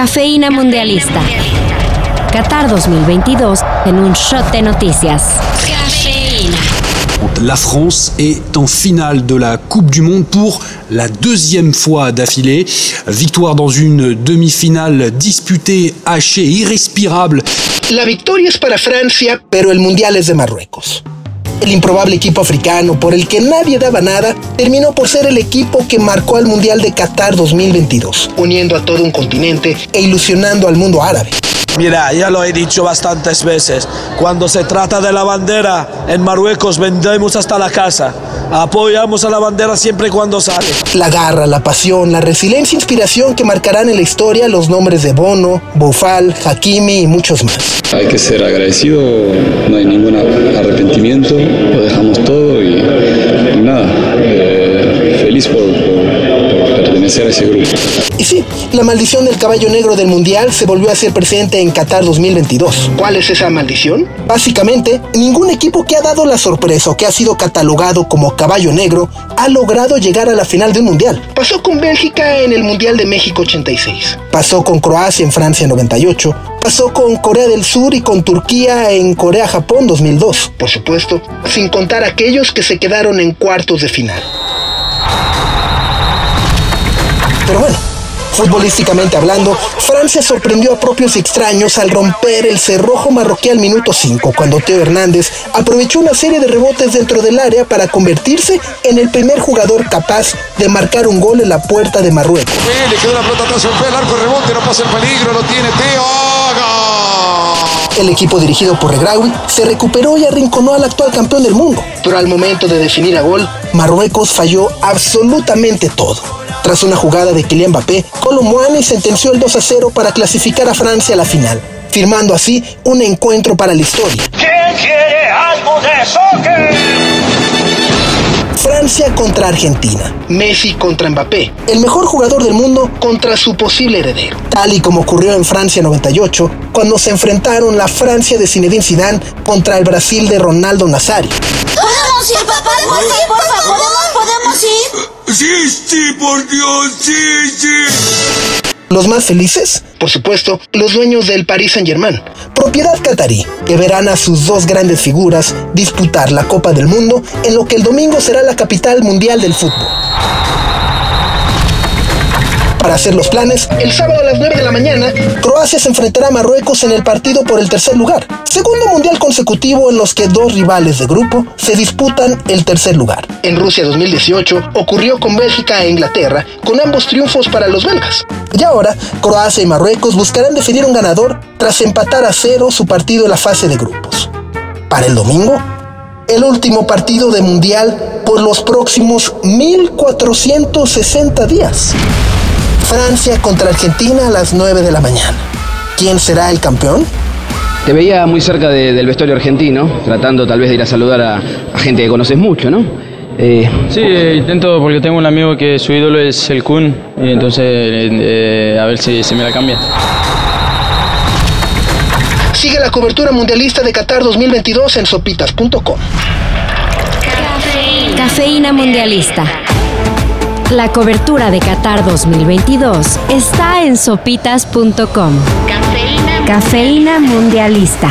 Cafeína Mundialista. Qatar 2022 en un shot de noticias. Cafeína. La France est en finale de la Coupe du Monde pour la deuxième fois d'affilée. Victoire dans une demi-finale disputée, hachée, irrespirable. La victoria es para Francia, pero el Mundial es de Marruecos. El improbable equipo africano, por el que nadie daba nada, terminó por ser el equipo que marcó al Mundial de Qatar 2022, uniendo a todo un continente e ilusionando al mundo árabe. Mira, ya lo he dicho bastantes veces, cuando se trata de la bandera, en Marruecos vendemos hasta la casa. Apoyamos a la bandera siempre y cuando sale. La garra, la pasión, la resiliencia e inspiración que marcarán en la historia los nombres de Bono, Boufal, Hakimi y muchos más. Hay que ser agradecido, no hay ningún arrepentimiento, lo dejamos todo y, nada, eh, feliz por, por pertenecer a ese grupo. Y sí, la maldición del caballo negro del Mundial se volvió a ser presente en Qatar 2022. ¿Cuál es esa maldición? Básicamente, ningún equipo que ha dado la sorpresa o que ha sido catalogado como caballo negro ha logrado llegar a la final de un Mundial. Pasó con Bélgica en el Mundial de México 86. Pasó con Croacia en Francia 98. Pasó con Corea del Sur y con Turquía en Corea-Japón 2002. Por supuesto, sin contar aquellos que se quedaron en cuartos de final. Pero bueno, Futbolísticamente hablando, Francia sorprendió a propios extraños al romper el cerrojo marroquí al minuto 5, cuando Teo Hernández aprovechó una serie de rebotes dentro del área para convertirse en el primer jugador capaz de marcar un gol en la puerta de Marruecos. Le quedó la pelota atrás, el arco rebote, no pasa el peligro, lo tiene Teo. El equipo dirigido por Regraui se recuperó y arrinconó al actual campeón del mundo. Pero al momento de definir a gol, Marruecos falló absolutamente todo. Tras una jugada de Kylian Mbappé, Colomboani sentenció el 2 a 0 para clasificar a Francia a la final, firmando así un encuentro para la historia. ¿Quién quiere algo de soccer? Francia contra Argentina, Messi contra Mbappé, el mejor jugador del mundo contra su posible heredero, tal y como ocurrió en Francia 98, cuando se enfrentaron la Francia de Zinedine Zidane contra el Brasil de Ronaldo Nazario. ¿Podemos ir, papá? ¿Podemos ir, por favor? Por Dios, sí, sí. Los más felices, por supuesto, los dueños del Paris Saint-Germain, propiedad catarí, que verán a sus dos grandes figuras disputar la Copa del Mundo en lo que el domingo será la capital mundial del fútbol. Para hacer los planes, el sábado a las 9 de la mañana, Croacia se enfrentará a Marruecos en el partido por el tercer lugar, segundo mundial consecutivo en los que dos rivales de grupo se disputan el tercer lugar. En Rusia 2018 ocurrió con Bélgica e Inglaterra, con ambos triunfos para los belgas. Y ahora, Croacia y Marruecos buscarán definir un ganador tras empatar a cero su partido en la fase de grupos. Para el domingo, el último partido de mundial por los próximos 1460 días. Francia contra Argentina a las 9 de la mañana. ¿Quién será el campeón? Te veía muy cerca de, del vestuario argentino, tratando tal vez de ir a saludar a, a gente que conoces mucho, ¿no? Eh, sí, eh, intento porque tengo un amigo que su ídolo es el Kun, y entonces eh, a ver si se me la cambia. Sigue la cobertura mundialista de Qatar 2022 en sopitas.com. Cafeína Mundialista. La cobertura de Qatar 2022 está en sopitas.com. Cafeína. Cafeína Mundialista.